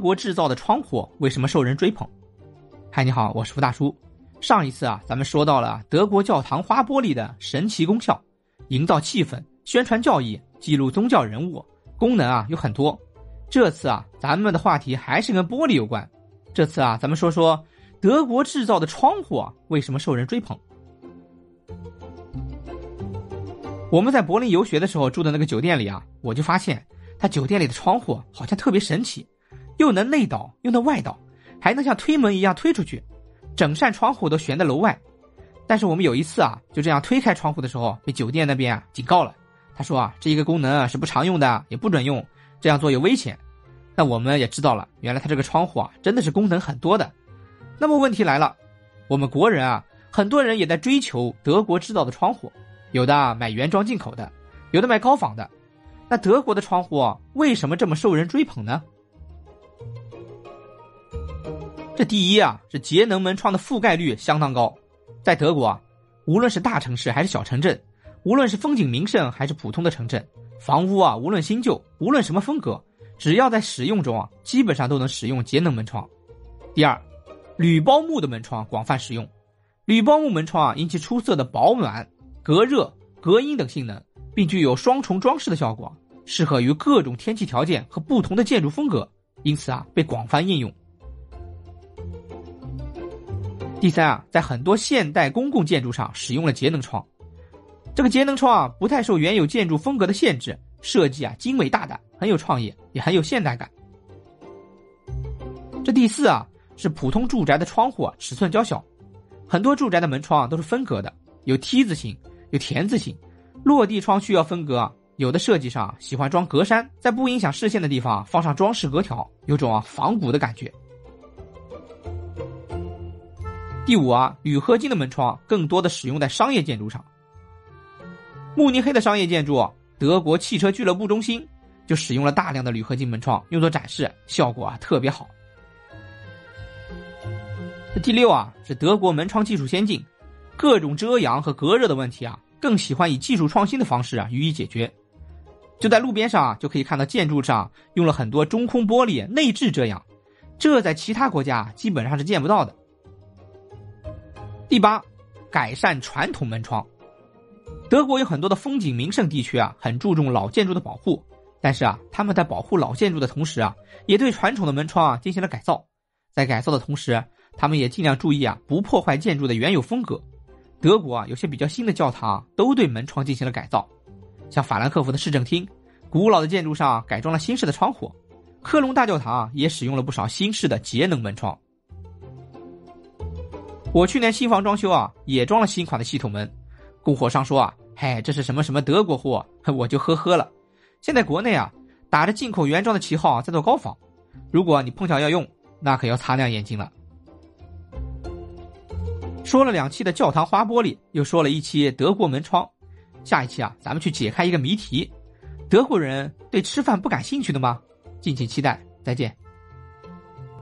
国制造的窗户为什么受人追捧？嗨，你好，我是付大叔。上一次啊，咱们说到了德国教堂花玻璃的神奇功效，营造气氛、宣传教义、记录宗教人物，功能啊有很多。这次啊，咱们的话题还是跟玻璃有关。这次啊，咱们说说德国制造的窗户啊为什么受人追捧。我们在柏林游学的时候住的那个酒店里啊，我就发现他酒店里的窗户好像特别神奇，又能内倒又能外倒，还能像推门一样推出去，整扇窗户都悬在楼外。但是我们有一次啊，就这样推开窗户的时候，被酒店那边啊警告了。他说啊，这一个功能是不常用的，也不准用，这样做有危险。那我们也知道了，原来他这个窗户啊真的是功能很多的。那么问题来了，我们国人啊，很多人也在追求德国制造的窗户。有的买原装进口的，有的买高仿的。那德国的窗户为什么这么受人追捧呢？这第一啊，是节能门窗的覆盖率相当高。在德国啊，无论是大城市还是小城镇，无论是风景名胜还是普通的城镇，房屋啊，无论新旧，无论什么风格，只要在使用中啊，基本上都能使用节能门窗。第二，铝包木的门窗广泛使用。铝包木门窗啊，因其出色的保暖。隔热、隔音等性能，并具有双重装饰的效果，适合于各种天气条件和不同的建筑风格，因此啊被广泛应用。第三啊，在很多现代公共建筑上使用了节能窗，这个节能窗啊不太受原有建筑风格的限制，设计啊精美大胆，很有创意，也很有现代感。这第四啊是普通住宅的窗户啊尺寸较小，很多住宅的门窗啊都是分隔的，有 T 字形。有田字形，落地窗需要分隔，有的设计上喜欢装格栅，在不影响视线的地方放上装饰格条，有种啊仿古的感觉。第五啊，铝合金的门窗更多的使用在商业建筑上。慕尼黑的商业建筑，德国汽车俱乐部中心就使用了大量的铝合金门窗用作展示，效果啊特别好。第六啊，是德国门窗技术先进。各种遮阳和隔热的问题啊，更喜欢以技术创新的方式啊予以解决。就在路边上啊，就可以看到建筑上用了很多中空玻璃内置遮阳，这在其他国家基本上是见不到的。第八，改善传统门窗。德国有很多的风景名胜地区啊，很注重老建筑的保护，但是啊，他们在保护老建筑的同时啊，也对传统的门窗啊进行了改造。在改造的同时，他们也尽量注意啊，不破坏建筑的原有风格。德国啊，有些比较新的教堂都对门窗进行了改造，像法兰克福的市政厅，古老的建筑上改装了新式的窗户；科隆大教堂也使用了不少新式的节能门窗。我去年新房装修啊，也装了新款的系统门。供货商说啊，嗨，这是什么什么德国货，我就呵呵了。现在国内啊，打着进口原装的旗号在做高仿，如果你碰巧要用，那可要擦亮眼睛了。说了两期的教堂花玻璃，又说了一期德国门窗，下一期啊，咱们去解开一个谜题：德国人对吃饭不感兴趣的吗？敬请期待，再见。